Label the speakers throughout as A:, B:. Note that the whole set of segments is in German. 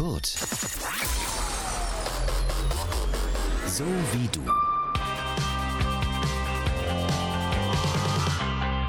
A: Kurt. So wie du.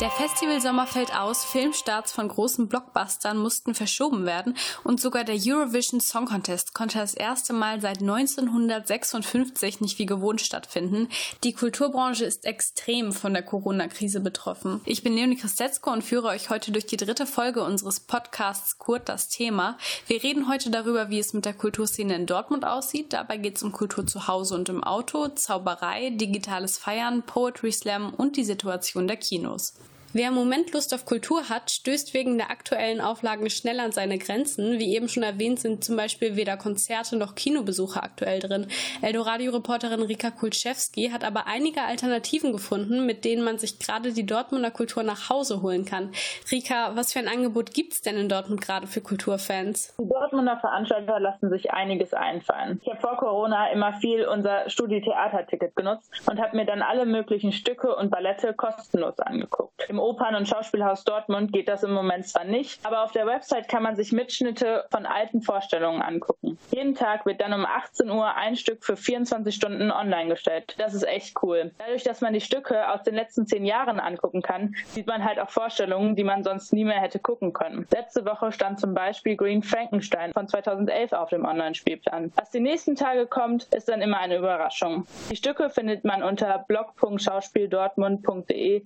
B: Der Festivalsommer fällt aus, Filmstarts von großen Blockbustern mussten verschoben werden und sogar der Eurovision Song Contest konnte das erste Mal seit 1956 nicht wie gewohnt stattfinden. Die Kulturbranche ist extrem von der Corona-Krise betroffen. Ich bin Leonie Christetzko und führe euch heute durch die dritte Folge unseres Podcasts Kurt das Thema. Wir reden heute darüber, wie es mit der Kulturszene in Dortmund aussieht. Dabei geht es um Kultur zu Hause und im Auto, Zauberei, digitales Feiern, Poetry Slam und die Situation der Kinos. Wer im Moment Lust auf Kultur hat, stößt wegen der aktuellen Auflagen schnell an seine Grenzen. Wie eben schon erwähnt, sind zum Beispiel weder Konzerte noch Kinobesuche aktuell drin. Eldoradio-Reporterin Rika Kulczewski hat aber einige Alternativen gefunden, mit denen man sich gerade die Dortmunder Kultur nach Hause holen kann. Rika, was für ein Angebot gibt's denn in Dortmund gerade für Kulturfans?
C: Die Dortmunder Veranstalter lassen sich einiges einfallen. Ich habe vor Corona immer viel unser Studi-Theater-Ticket genutzt und habe mir dann alle möglichen Stücke und Ballette kostenlos angeguckt. Im Opern- und Schauspielhaus Dortmund geht das im Moment zwar nicht, aber auf der Website kann man sich Mitschnitte von alten Vorstellungen angucken. Jeden Tag wird dann um 18 Uhr ein Stück für 24 Stunden online gestellt. Das ist echt cool. Dadurch, dass man die Stücke aus den letzten zehn Jahren angucken kann, sieht man halt auch Vorstellungen, die man sonst nie mehr hätte gucken können. Letzte Woche stand zum Beispiel Green Frankenstein von 2011 auf dem Online-Spielplan. Was die nächsten Tage kommt, ist dann immer eine Überraschung. Die Stücke findet man unter blog.schauspieldortmund.de.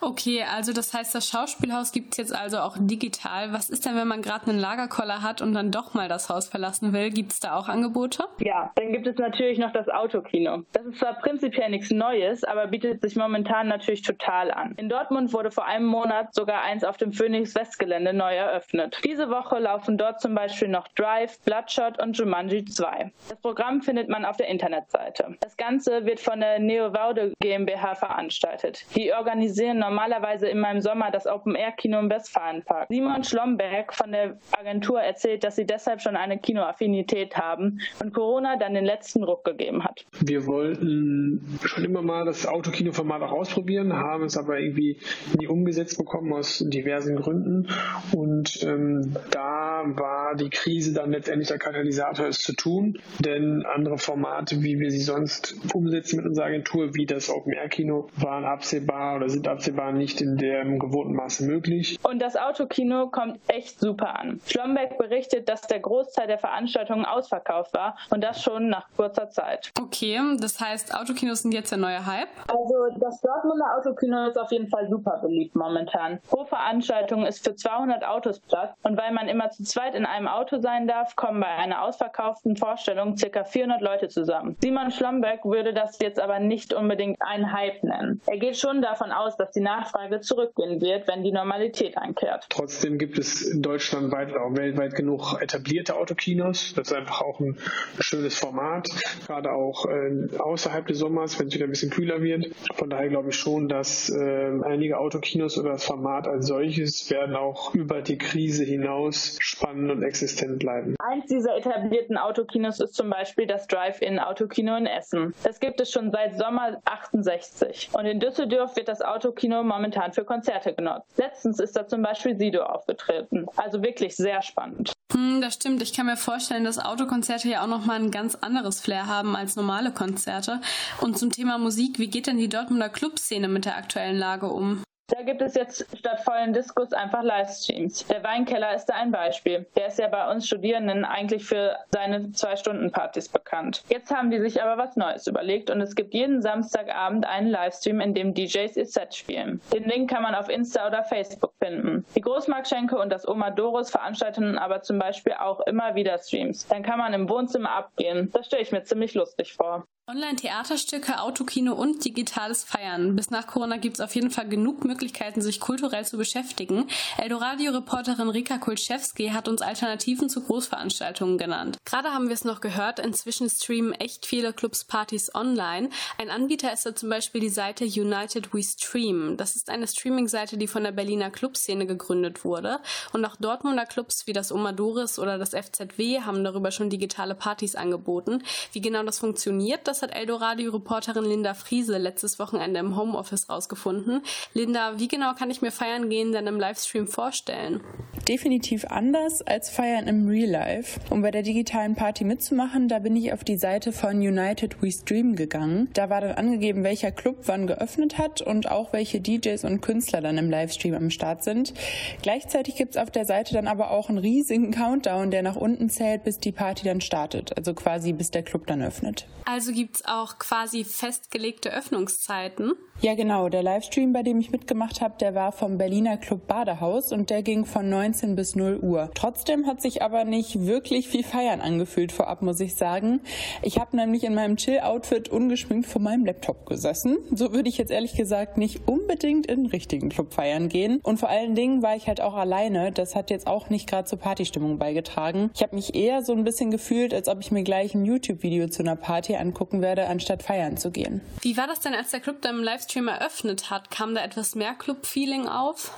B: Okay. Okay, also das heißt, das Schauspielhaus gibt es jetzt also auch digital. Was ist denn, wenn man gerade einen Lagerkoller hat und dann doch mal das Haus verlassen will? Gibt es da auch Angebote?
C: Ja, dann gibt es natürlich noch das Autokino. Das ist zwar prinzipiell nichts Neues, aber bietet sich momentan natürlich total an. In Dortmund wurde vor einem Monat sogar eins auf dem Phoenix Westgelände neu eröffnet. Diese Woche laufen dort zum Beispiel noch Drive, Bloodshot und Jumanji 2. Das Programm findet man auf der Internetseite. Das Ganze wird von der Neo Vaude GmbH veranstaltet. Die organisieren normalerweise normalerweise in meinem Sommer das Open-Air-Kino im Westfalenpark. Simon Schlomberg von der Agentur erzählt, dass sie deshalb schon eine Kinoaffinität haben und Corona dann den letzten Ruck gegeben hat.
D: Wir wollten schon immer mal das Autokino-Format auch ausprobieren, haben es aber irgendwie nie umgesetzt bekommen aus diversen Gründen. Und ähm, da war die Krise dann letztendlich der Katalysator, es zu tun. Denn andere Formate, wie wir sie sonst umsetzen mit unserer Agentur, wie das Open-Air-Kino, waren absehbar oder sind absehbar nicht nicht in dem gewohnten Maße möglich.
C: Und das Autokino kommt echt super an. Schlomberg berichtet, dass der Großteil der Veranstaltungen ausverkauft war und das schon nach kurzer Zeit.
B: Okay, das heißt, Autokinos sind jetzt der neue Hype?
C: Also das Dortmunder Autokino ist auf jeden Fall super beliebt momentan. Pro Veranstaltung ist für 200 Autos Platz und weil man immer zu zweit in einem Auto sein darf, kommen bei einer ausverkauften Vorstellung ca. 400 Leute zusammen. Simon Schlomberg würde das jetzt aber nicht unbedingt einen Hype nennen. Er geht schon davon aus, dass die Nachfrage Nachfrage zurückgehen wird, wenn die Normalität einkehrt.
D: Trotzdem gibt es in Deutschland weit auch weltweit genug etablierte Autokinos. Das ist einfach auch ein schönes Format, gerade auch äh, außerhalb des Sommers, wenn es wieder ein bisschen kühler wird. Von daher glaube ich schon, dass äh, einige Autokinos oder das Format als solches werden auch über die Krise hinaus spannend und existent bleiben.
C: Eins dieser etablierten Autokinos ist zum Beispiel das Drive-In-Autokino in Essen. Das gibt es schon seit Sommer 68. Und in Düsseldorf wird das Autokino momentan momentan für Konzerte genutzt. Letztens ist da zum Beispiel Sido aufgetreten. Also wirklich sehr spannend.
B: Hm, das stimmt. Ich kann mir vorstellen, dass Autokonzerte ja auch nochmal ein ganz anderes Flair haben als normale Konzerte. Und zum Thema Musik, wie geht denn die Dortmunder Clubszene mit der aktuellen Lage um?
C: Da gibt es jetzt statt vollen Diskus einfach Livestreams. Der Weinkeller ist da ein Beispiel. Der ist ja bei uns Studierenden eigentlich für seine Zwei-Stunden-Partys bekannt. Jetzt haben die sich aber was Neues überlegt und es gibt jeden Samstagabend einen Livestream, in dem DJs ihr Set spielen. Den Link kann man auf Insta oder Facebook finden. Die Großmarktschenke und das Oma Doris veranstalten aber zum Beispiel auch immer wieder Streams. Dann kann man im Wohnzimmer abgehen. Das stelle ich mir ziemlich lustig vor.
B: Online-Theaterstücke, Autokino und digitales Feiern. Bis nach Corona gibt es auf jeden Fall genug Möglichkeiten, sich kulturell zu beschäftigen. Eldoradio-Reporterin Rika Kulczewski hat uns Alternativen zu Großveranstaltungen genannt. Gerade haben wir es noch gehört, inzwischen streamen echt viele Clubs Partys online. Ein Anbieter ist da zum Beispiel die Seite United We Stream. Das ist eine Streaming-Seite, die von der Berliner Clubszene gegründet wurde. Und auch Dortmunder Clubs wie das Omadoris oder das FZW haben darüber schon digitale Partys angeboten. Wie genau das funktioniert, das das hat Eldoradio-Reporterin Linda Friese letztes Wochenende im Homeoffice rausgefunden. Linda, wie genau kann ich mir Feiern gehen denn im Livestream vorstellen?
E: Definitiv anders als Feiern im Real Life. Um bei der digitalen Party mitzumachen, da bin ich auf die Seite von United We Stream gegangen. Da war dann angegeben, welcher Club wann geöffnet hat und auch welche DJs und Künstler dann im Livestream am Start sind. Gleichzeitig gibt es auf der Seite dann aber auch einen riesigen Countdown, der nach unten zählt, bis die Party dann startet. Also quasi bis der Club dann öffnet.
B: Also gibt es auch quasi festgelegte Öffnungszeiten?
E: Ja, genau. Der Livestream, bei dem ich mitgemacht habe, der war vom Berliner Club Badehaus und der ging von 19 bis 0 Uhr. Trotzdem hat sich aber nicht wirklich viel Feiern angefühlt vorab, muss ich sagen. Ich habe nämlich in meinem Chill-Outfit ungeschminkt vor meinem Laptop gesessen. So würde ich jetzt ehrlich gesagt nicht unbedingt in richtigen Club feiern gehen. Und vor allen Dingen war ich halt auch alleine. Das hat jetzt auch nicht gerade zur Partystimmung beigetragen. Ich habe mich eher so ein bisschen gefühlt, als ob ich mir gleich ein YouTube-Video zu einer Party angucken werde, anstatt feiern zu gehen.
B: Wie war das denn, als der Club dann im Livestream Livestream eröffnet hat, kam da etwas mehr Club-Feeling auf?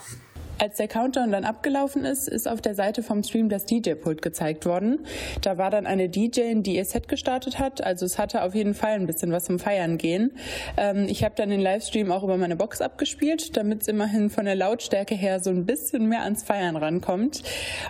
E: Als der Countdown dann abgelaufen ist, ist auf der Seite vom Stream das DJ-Pult gezeigt worden. Da war dann eine DJ, die ihr Set gestartet hat. Also es hatte auf jeden Fall ein bisschen was zum Feiern gehen. Ähm, ich habe dann den Livestream auch über meine Box abgespielt, damit es immerhin von der Lautstärke her so ein bisschen mehr ans Feiern rankommt.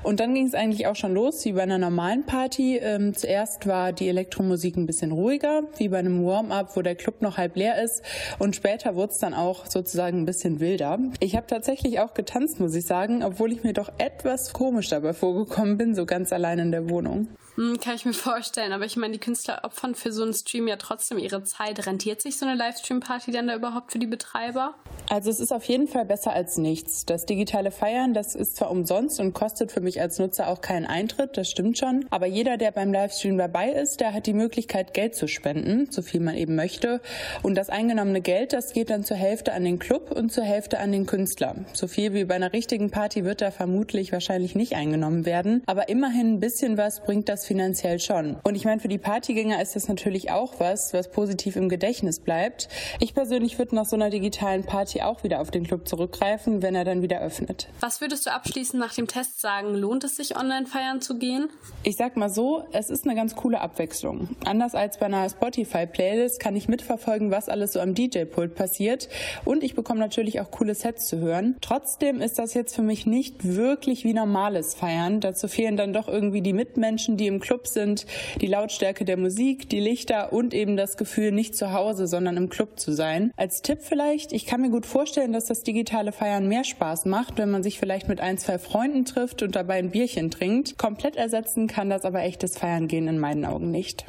E: Und dann ging es eigentlich auch schon los, wie bei einer normalen Party. Ähm, zuerst war die Elektromusik ein bisschen ruhiger, wie bei einem Warm-up, wo der Club noch halb leer ist. Und später wurde es dann auch sozusagen ein bisschen wilder. Ich habe tatsächlich auch getanzt muss ich sagen, obwohl ich mir doch etwas komisch dabei vorgekommen bin, so ganz allein in der Wohnung.
B: Hm, kann ich mir vorstellen, aber ich meine, die Künstler opfern für so einen Stream ja trotzdem ihre Zeit. Rentiert sich so eine Livestream-Party denn da überhaupt für die Betreiber?
E: Also es ist auf jeden Fall besser als nichts. Das digitale Feiern, das ist zwar umsonst und kostet für mich als Nutzer auch keinen Eintritt, das stimmt schon, aber jeder, der beim Livestream dabei ist, der hat die Möglichkeit, Geld zu spenden, so viel man eben möchte. Und das eingenommene Geld, das geht dann zur Hälfte an den Club und zur Hälfte an den Künstler. So viel wie bei einer richtigen Party wird da vermutlich wahrscheinlich nicht eingenommen werden, aber immerhin ein bisschen was bringt das finanziell schon. Und ich meine, für die Partygänger ist das natürlich auch was, was positiv im Gedächtnis bleibt. Ich persönlich würde nach so einer digitalen Party auch wieder auf den Club zurückgreifen, wenn er dann wieder öffnet.
B: Was würdest du abschließend nach dem Test sagen? Lohnt es sich, online feiern zu gehen?
E: Ich sag mal so, es ist eine ganz coole Abwechslung. Anders als bei einer Spotify-Playlist kann ich mitverfolgen, was alles so am DJ-Pult passiert. Und ich bekomme natürlich auch coole Sets zu hören. Trotzdem ist das jetzt für mich nicht wirklich wie normales Feiern. Dazu fehlen dann doch irgendwie die Mitmenschen, die im Club sind, die Lautstärke der Musik, die Lichter und eben das Gefühl, nicht zu Hause, sondern im Club zu sein. Als Tipp vielleicht, ich kann mir gut vorstellen, dass das digitale Feiern mehr Spaß macht, wenn man sich vielleicht mit ein, zwei Freunden trifft und dabei ein Bierchen trinkt. Komplett ersetzen kann das aber echtes Feiern gehen in meinen Augen nicht.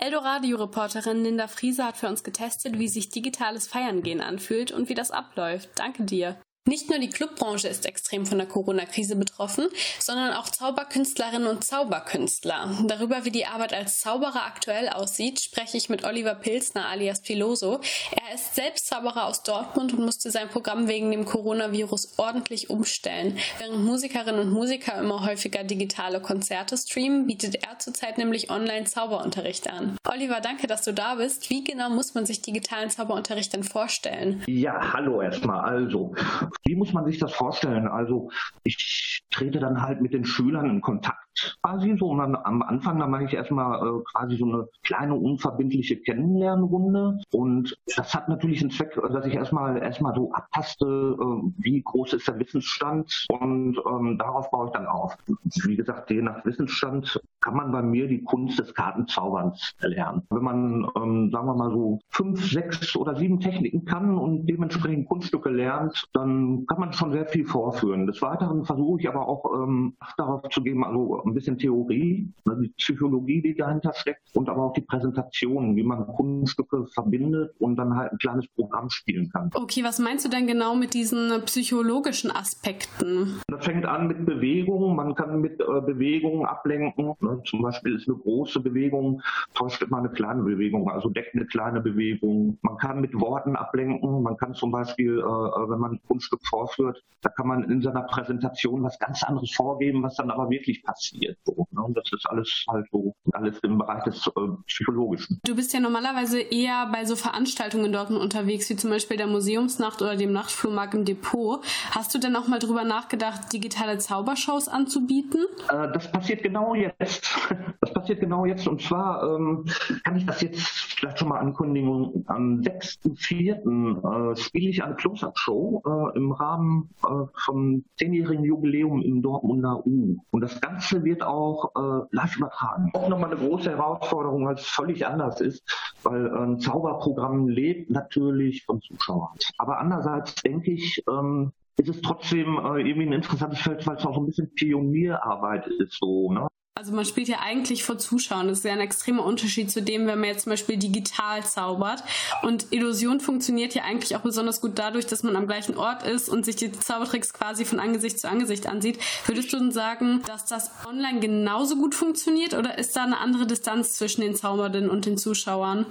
B: Eldoradio-Reporterin Linda Friese hat für uns getestet, wie sich digitales Feiern gehen anfühlt und wie das abläuft. Danke dir. Nicht nur die Clubbranche ist extrem von der Corona-Krise betroffen, sondern auch Zauberkünstlerinnen und Zauberkünstler. Darüber, wie die Arbeit als Zauberer aktuell aussieht, spreche ich mit Oliver Pilsner alias Piloso. Er ist selbst Zauberer aus Dortmund und musste sein Programm wegen dem Coronavirus ordentlich umstellen. Während Musikerinnen und Musiker immer häufiger digitale Konzerte streamen, bietet er zurzeit nämlich Online-Zauberunterricht an. Oliver, danke, dass du da bist. Wie genau muss man sich digitalen Zauberunterricht denn vorstellen?
F: Ja, hallo erstmal. Also, wie muss man sich das vorstellen? Also ich trete dann halt mit den Schülern in Kontakt quasi so. Und am Anfang, da mache ich erstmal äh, quasi so eine kleine unverbindliche Kennenlernrunde. Und das hat natürlich einen Zweck, dass ich erstmal erstmal so abtaste, äh, wie groß ist der Wissensstand und ähm, darauf baue ich dann auf. Wie gesagt, je nach Wissensstand kann man bei mir die Kunst des Kartenzauberns erlernen. Wenn man, ähm, sagen wir mal so, fünf, sechs oder sieben Techniken kann und dementsprechend Kunststücke lernt, dann kann man schon sehr viel vorführen. Des Weiteren versuche ich aber auch ähm, darauf zu geben, also ein bisschen Theorie, ne, die Psychologie, die dahinter steckt und aber auch die Präsentation, wie man Kunststücke verbindet und dann halt ein kleines Programm spielen kann.
B: Okay, was meinst du denn genau mit diesen psychologischen Aspekten?
F: Das fängt an mit Bewegung. Man kann mit äh, Bewegungen ablenken. Ne? Zum Beispiel ist eine große Bewegung, täuscht immer eine kleine Bewegung, also deckt eine kleine Bewegung. Man kann mit Worten ablenken. Man kann zum Beispiel, äh, äh wenn man ein Kunststück vorführt, da kann man in seiner Präsentation was ganz anderes vorgeben, was dann aber wirklich passiert passiert. So, ne? Und das ist alles halt so, alles im Bereich des äh, Psychologischen.
B: Du bist ja normalerweise eher bei so Veranstaltungen dort unterwegs, wie zum Beispiel der Museumsnacht oder dem Nachtflohmarkt im Depot. Hast du denn auch mal drüber nachgedacht, digitale Zaubershows anzubieten?
F: Äh, das passiert genau jetzt. Das passiert genau jetzt. Und zwar ähm, kann ich das jetzt vielleicht schon mal Ankündigung, am 6.4. Äh, spiele ich eine Close-Up-Show äh, im Rahmen äh, vom zehnjährigen Jubiläum im Dortmunder U. Und das Ganze wird auch äh, live übertragen. Auch nochmal eine große Herausforderung, weil es völlig anders ist, weil ein Zauberprogramm lebt natürlich von Zuschauern. Aber andererseits denke ich, ähm, ist es trotzdem äh, irgendwie ein interessantes Feld, weil es auch ein bisschen Pionierarbeit ist, so, ne?
B: Also man spielt ja eigentlich vor Zuschauern. Das ist ja ein extremer Unterschied zu dem, wenn man jetzt zum Beispiel digital zaubert. Und Illusion funktioniert ja eigentlich auch besonders gut dadurch, dass man am gleichen Ort ist und sich die Zaubertricks quasi von Angesicht zu Angesicht ansieht. Würdest du denn sagen, dass das online genauso gut funktioniert oder ist da eine andere Distanz zwischen den Zaubernden und den Zuschauern?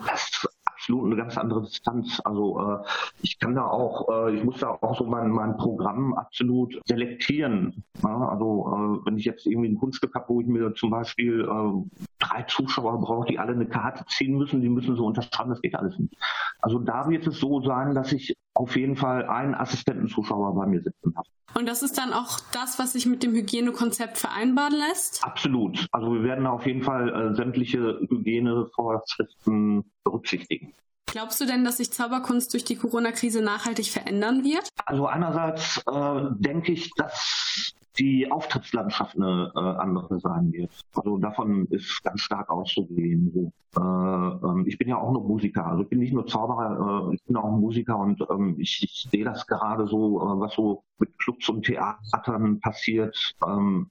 F: Absolut eine ganz andere Distanz. Also äh, ich kann da auch, äh, ich muss da auch so mein, mein Programm absolut selektieren. Ja? Also äh, wenn ich jetzt irgendwie ein Kunststück habe, wo ich mir zum Beispiel äh, drei Zuschauer brauche, die alle eine Karte ziehen müssen, die müssen so unterschreiben, das geht alles nicht. Also da wird es so sein, dass ich auf jeden Fall einen Assistentenzuschauer bei mir sitzen habe.
B: Und das ist dann auch das, was sich mit dem Hygienekonzept vereinbaren lässt?
F: Absolut. Also wir werden auf jeden Fall äh, sämtliche Hygienevorschriften berücksichtigen.
B: Glaubst du denn, dass sich Zauberkunst durch die Corona-Krise nachhaltig verändern wird?
F: Also einerseits äh, denke ich, dass die Auftrittslandschaft eine äh, andere sein wird. Also davon ist ganz stark auszugehen. So. Äh, ähm, ich bin ja auch noch Musiker, also ich bin nicht nur Zauberer, äh, ich bin auch Musiker und ähm, ich, ich sehe das gerade so, äh, was so mit Clubs und Theatern passiert. Ähm,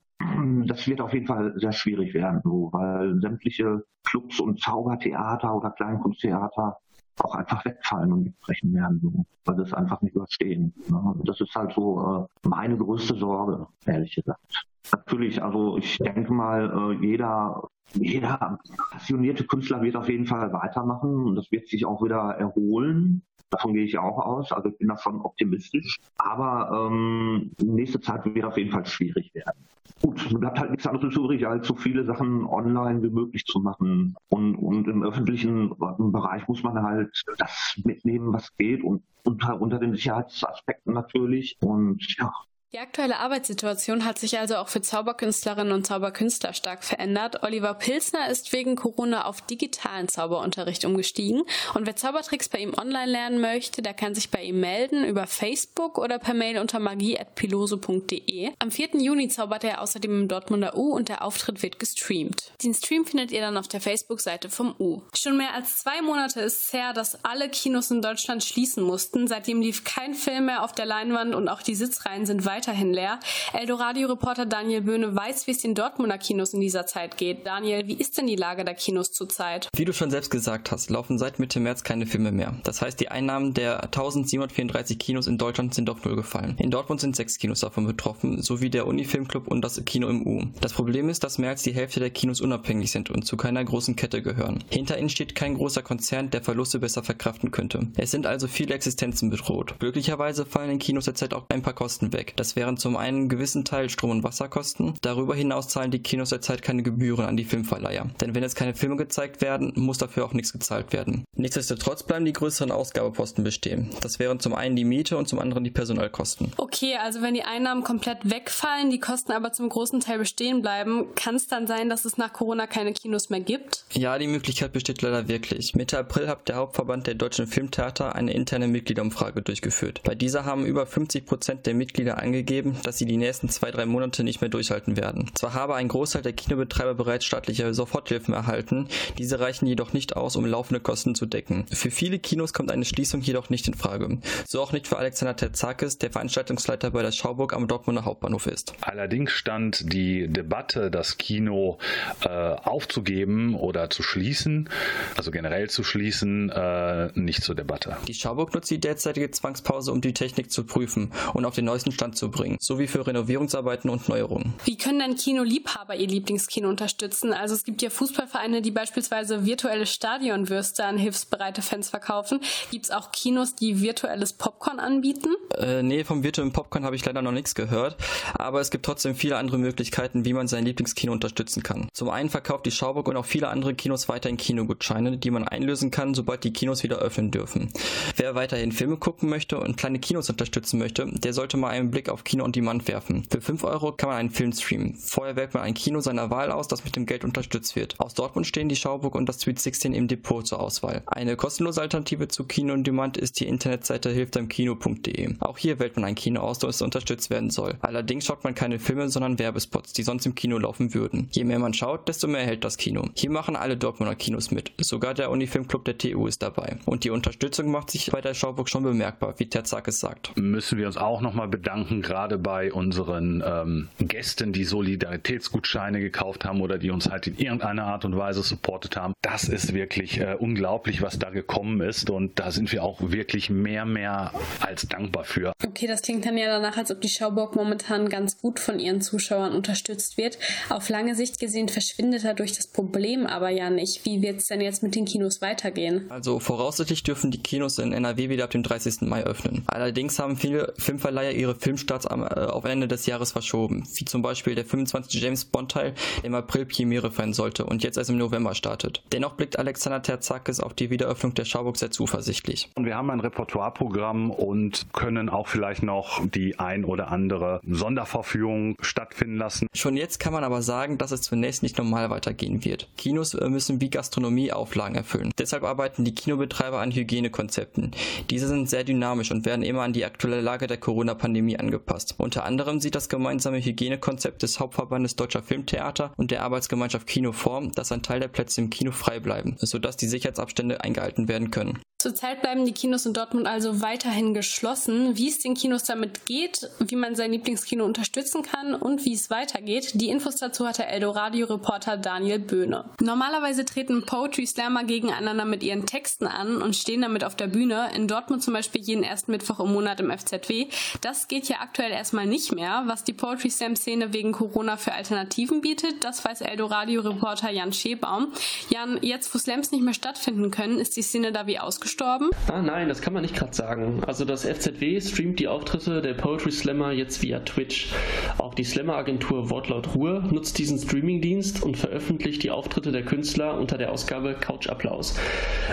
F: das wird auf jeden Fall sehr schwierig werden, so, weil sämtliche Clubs und Zaubertheater oder Kleinkunsttheater auch einfach wegfallen und wegbrechen werden, so, weil sie es einfach nicht überstehen. Ne? Das ist halt so äh, meine größte Sorge, ehrlich gesagt. Natürlich, also ich denke mal, äh, jeder, jeder passionierte Künstler wird auf jeden Fall weitermachen und das wird sich auch wieder erholen. Davon gehe ich auch aus. Also ich bin da schon optimistisch. Aber ähm, nächste Zeit wird auf jeden Fall schwierig werden. Gut, es bleibt halt nichts anderes übrig, als so viele Sachen online wie möglich zu machen. Und, und im öffentlichen Bereich muss man halt das mitnehmen, was geht und unter, unter den Sicherheitsaspekten natürlich. Und ja,
B: die aktuelle Arbeitssituation hat sich also auch für Zauberkünstlerinnen und Zauberkünstler stark verändert. Oliver Pilsner ist wegen Corona auf digitalen Zauberunterricht umgestiegen und wer Zaubertricks bei ihm online lernen möchte, der kann sich bei ihm melden über Facebook oder per Mail unter magie.piloso.de. Am 4. Juni zaubert er außerdem im Dortmunder U und der Auftritt wird gestreamt. Den Stream findet ihr dann auf der Facebook-Seite vom U. Schon mehr als zwei Monate ist es her, dass alle Kinos in Deutschland schließen mussten. Seitdem lief kein Film mehr auf der Leinwand und auch die Sitzreihen sind weiter weiterhin leer. Eldoradio-Reporter Daniel Böhne weiß, wie es den Dortmunder Kinos in dieser Zeit geht. Daniel, wie ist denn die Lage der Kinos zurzeit?
G: Wie du schon selbst gesagt hast, laufen seit Mitte März keine Filme mehr. Das heißt, die Einnahmen der 1734 Kinos in Deutschland sind auf Null gefallen. In Dortmund sind sechs Kinos davon betroffen, sowie der Unifilmclub und das Kino im U. Das Problem ist, dass mehr als die Hälfte der Kinos unabhängig sind und zu keiner großen Kette gehören. Hinter ihnen steht kein großer Konzern, der Verluste besser verkraften könnte. Es sind also viele Existenzen bedroht. Glücklicherweise fallen in Kinos derzeit auch ein paar Kosten weg. Das wären zum einen einen gewissen Teil Strom- und Wasserkosten. Darüber hinaus zahlen die Kinos derzeit keine Gebühren an die Filmverleiher. Denn wenn jetzt keine Filme gezeigt werden, muss dafür auch nichts gezahlt werden. Nichtsdestotrotz bleiben die größeren Ausgabeposten bestehen. Das wären zum einen die Miete und zum anderen die Personalkosten.
B: Okay, also wenn die Einnahmen komplett wegfallen, die Kosten aber zum großen Teil bestehen bleiben, kann es dann sein, dass es nach Corona keine Kinos mehr gibt?
G: Ja, die Möglichkeit besteht leider wirklich. Mitte April hat der Hauptverband der deutschen Filmtheater eine interne Mitgliederumfrage durchgeführt. Bei dieser haben über 50 Prozent der Mitglieder angegeben, dass sie die nächsten zwei, drei Monate nicht mehr durchhalten werden. Zwar habe ein Großteil der Kinobetreiber bereits staatliche Soforthilfen erhalten, diese reichen jedoch nicht aus, um laufende Kosten zu decken. Für viele Kinos kommt eine Schließung jedoch nicht in Frage. So auch nicht für Alexander Terzakis, der Veranstaltungsleiter bei der Schauburg am Dortmunder Hauptbahnhof ist.
H: Allerdings stand die Debatte, das Kino äh, aufzugeben oder zu schließen, also generell zu schließen, äh, nicht zur Debatte.
G: Die Schauburg nutzt die derzeitige Zwangspause, um die Technik zu prüfen und auf den neuesten Stand zu bringen, sowie für Renovierungsarbeiten und Neuerungen.
B: Wie können denn Kinoliebhaber ihr Lieblingskino unterstützen? Also es gibt ja Fußballvereine, die beispielsweise virtuelle Stadionwürste an hilfsbereite Fans verkaufen. Gibt es auch Kinos, die virtuelles Popcorn anbieten?
G: Äh, nee, vom virtuellen Popcorn habe ich leider noch nichts gehört, aber es gibt trotzdem viele andere Möglichkeiten, wie man sein Lieblingskino unterstützen kann. Zum einen verkauft die Schauburg und auch viele andere Kinos weiterhin Kinogutscheine, die man einlösen kann, sobald die Kinos wieder öffnen dürfen. Wer weiterhin Filme gucken möchte und kleine Kinos unterstützen möchte, der sollte mal einen Blick auf auf Kino on Demand werfen. Für 5 Euro kann man einen Film streamen. Vorher wählt man ein Kino seiner Wahl aus, das mit dem Geld unterstützt wird. Aus Dortmund stehen die Schauburg und das Sweet 16 im Depot zur Auswahl. Eine kostenlose Alternative zu Kino on Demand ist die Internetseite hilfdeimkino.de. Auch hier wählt man ein Kino aus, das unterstützt werden soll. Allerdings schaut man keine Filme, sondern Werbespots, die sonst im Kino laufen würden. Je mehr man schaut, desto mehr erhält das Kino. Hier machen alle Dortmunder Kinos mit. Sogar der Unifilmclub der TU ist dabei. Und die Unterstützung macht sich bei der Schauburg schon bemerkbar, wie Terzakis sagt.
H: Müssen wir uns auch nochmal bedanken, gerade bei unseren ähm, Gästen, die Solidaritätsgutscheine gekauft haben oder die uns halt in irgendeiner Art und Weise supportet haben. Das ist wirklich äh, unglaublich, was da gekommen ist und da sind wir auch wirklich mehr, mehr als dankbar für.
B: Okay, das klingt dann ja danach, als ob die Schauburg momentan ganz gut von ihren Zuschauern unterstützt wird. Auf lange Sicht gesehen verschwindet dadurch das Problem aber ja nicht. Wie wird es denn jetzt mit den Kinos weitergehen?
G: Also voraussichtlich dürfen die Kinos in NRW wieder ab dem 30. Mai öffnen. Allerdings haben viele Filmverleiher ihre Filmstarts am, äh, auf Ende des Jahres verschoben, wie zum Beispiel der 25. James Bond Teil, der im April Premiere feiern sollte und jetzt erst im November startet. Dennoch blickt Alexander Terzakis auf die Wiederöffnung der Schauburg sehr zuversichtlich.
H: Und wir haben ein Repertoireprogramm und können auch vielleicht noch die ein oder andere Sonderverführung stattfinden lassen.
G: Schon jetzt kann man aber sagen, dass es zunächst nicht normal weitergehen wird. Kinos äh, müssen wie Gastronomie Auflagen erfüllen. Deshalb arbeiten die Kinobetreiber an Hygienekonzepten. Diese sind sehr dynamisch und werden immer an die aktuelle Lage der Corona-Pandemie angepasst. Unter anderem sieht das gemeinsame Hygienekonzept des Hauptverbandes Deutscher Filmtheater und der Arbeitsgemeinschaft Kino vor, dass ein Teil der Plätze im Kino frei bleiben, sodass die Sicherheitsabstände eingehalten werden können.
B: Zurzeit bleiben die Kinos in Dortmund also weiterhin geschlossen. Wie es den Kinos damit geht, wie man sein Lieblingskino unterstützen kann und wie es weitergeht, die Infos dazu hat der Eldoradio-Reporter Daniel Böhne. Normalerweise treten Poetry Slammer gegeneinander mit ihren Texten an und stehen damit auf der Bühne. In Dortmund zum Beispiel jeden ersten Mittwoch im Monat im FZW. Das geht ja aktuell erstmal nicht mehr. Was die Poetry Slam-Szene wegen Corona für Alternativen bietet, das weiß Eldoradio-Reporter Jan Schebaum. Jan, jetzt wo Slams nicht mehr stattfinden können, ist die Szene da wie ausgestorben gestorben?
I: Ah, nein, das kann man nicht gerade sagen. Also das FZW streamt die Auftritte der Poetry Slammer jetzt via Twitch. Auch die Slammer-Agentur Wortlaut Ruhe nutzt diesen Streamingdienst und veröffentlicht die Auftritte der Künstler unter der Ausgabe Couch Applaus.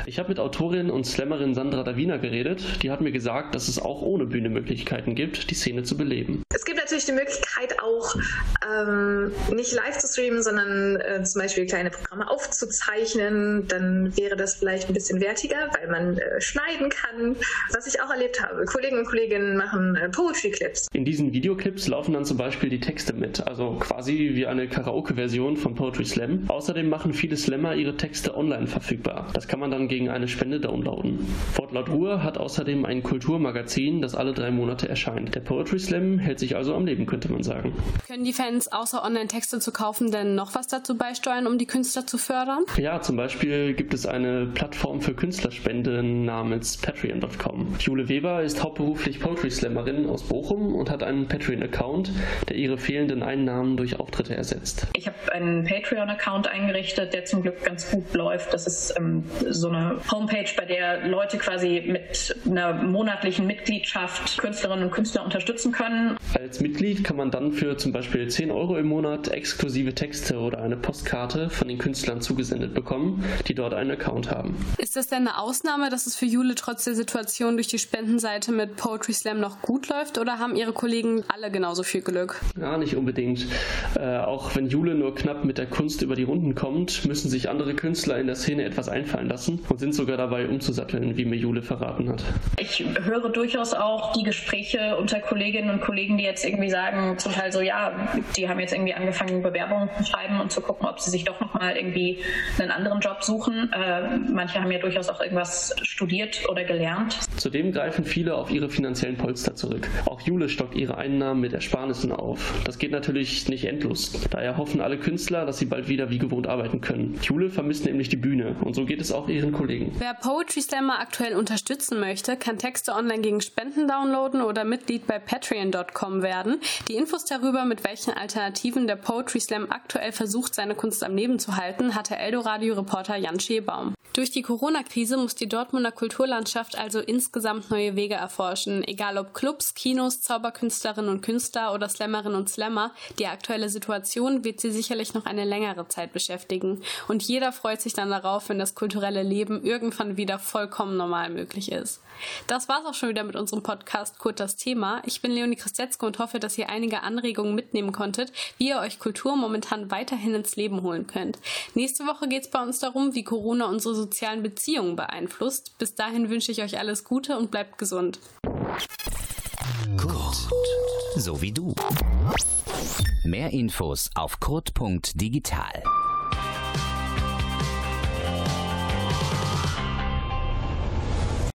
I: Ich habe mit Autorin und Slammerin Sandra Davina geredet. Die hat mir gesagt, dass es auch ohne Bühne Möglichkeiten gibt, die Szene zu beleben.
J: Es gibt natürlich die Möglichkeit auch ähm, nicht live zu streamen, sondern äh, zum Beispiel kleine Programme aufzuzeichnen. Dann wäre das vielleicht ein bisschen wertiger, weil man man äh, schneiden kann. Was ich auch erlebt habe. Kollegen und Kolleginnen machen äh, Poetry-Clips.
I: In diesen Videoclips laufen dann zum Beispiel die Texte mit, also quasi wie eine Karaoke-Version von Poetry Slam. Außerdem machen viele Slammer ihre Texte online verfügbar. Das kann man dann gegen eine Spende downloaden. Fort Laut Ruhr hat außerdem ein Kulturmagazin, das alle drei Monate erscheint. Der Poetry Slam hält sich also am Leben, könnte man sagen.
B: Können die Fans außer Online-Texte zu kaufen denn noch was dazu beisteuern, um die Künstler zu fördern?
I: Ja, zum Beispiel gibt es eine Plattform für Künstlerspende namens Patreon.com. Jule Weber ist hauptberuflich Poetry Slammerin aus Bochum und hat einen Patreon-Account, der ihre fehlenden Einnahmen durch Auftritte ersetzt.
K: Ich habe einen Patreon-Account eingerichtet, der zum Glück ganz gut läuft. Das ist ähm, so eine Homepage, bei der Leute quasi mit einer monatlichen Mitgliedschaft Künstlerinnen und Künstler unterstützen können.
I: Als Mitglied kann man dann für zum Beispiel 10 Euro im Monat exklusive Texte oder eine Postkarte von den Künstlern zugesendet bekommen, die dort einen Account haben.
B: Ist das denn eine Ausnahme dass es für Jule trotz der Situation durch die Spendenseite mit Poetry Slam noch gut läuft oder haben ihre Kollegen alle genauso viel Glück?
I: Ja, nicht unbedingt. Äh, auch wenn Jule nur knapp mit der Kunst über die Runden kommt, müssen sich andere Künstler in der Szene etwas einfallen lassen und sind sogar dabei umzusatteln, wie mir Jule verraten hat.
K: Ich höre durchaus auch die Gespräche unter Kolleginnen und Kollegen, die jetzt irgendwie sagen, zum Teil so, ja, die haben jetzt irgendwie angefangen, Bewerbungen zu schreiben und zu gucken, ob sie sich doch nochmal irgendwie einen anderen Job suchen. Äh, manche haben ja durchaus auch irgendwas studiert oder gelernt.
I: Zudem greifen viele auf ihre finanziellen Polster zurück. Auch Jule stockt ihre Einnahmen mit Ersparnissen auf. Das geht natürlich nicht endlos. Daher hoffen alle Künstler, dass sie bald wieder wie gewohnt arbeiten können. Jule vermisst nämlich die Bühne und so geht es auch ihren Kollegen.
B: Wer Poetry Slammer aktuell unterstützen möchte, kann Texte online gegen Spenden downloaden oder Mitglied bei patreon.com werden. Die Infos darüber, mit welchen Alternativen der Poetry Slam aktuell versucht, seine Kunst am Leben zu halten, hatte Eldoradio-Reporter Jan Schebaum. Durch die Corona-Krise muss die Dortmunder Kulturlandschaft also insgesamt neue Wege erforschen, egal ob Clubs, Kinos, Zauberkünstlerinnen und Künstler oder Slammerinnen und Slammer. Die aktuelle Situation wird sie sicherlich noch eine längere Zeit beschäftigen. Und jeder freut sich dann darauf, wenn das kulturelle Leben irgendwann wieder vollkommen normal möglich ist. Das war's auch schon wieder mit unserem Podcast Kurt das Thema. Ich bin Leonie Christetzko und hoffe, dass ihr einige Anregungen mitnehmen konntet, wie ihr euch Kultur momentan weiterhin ins Leben holen könnt. Nächste Woche geht's bei uns darum, wie Corona unsere sozialen Beziehungen beeinflusst. Bis dahin wünsche ich euch alles Gute und bleibt gesund.
A: Kurt, so wie du. Mehr Infos auf kurt.digital.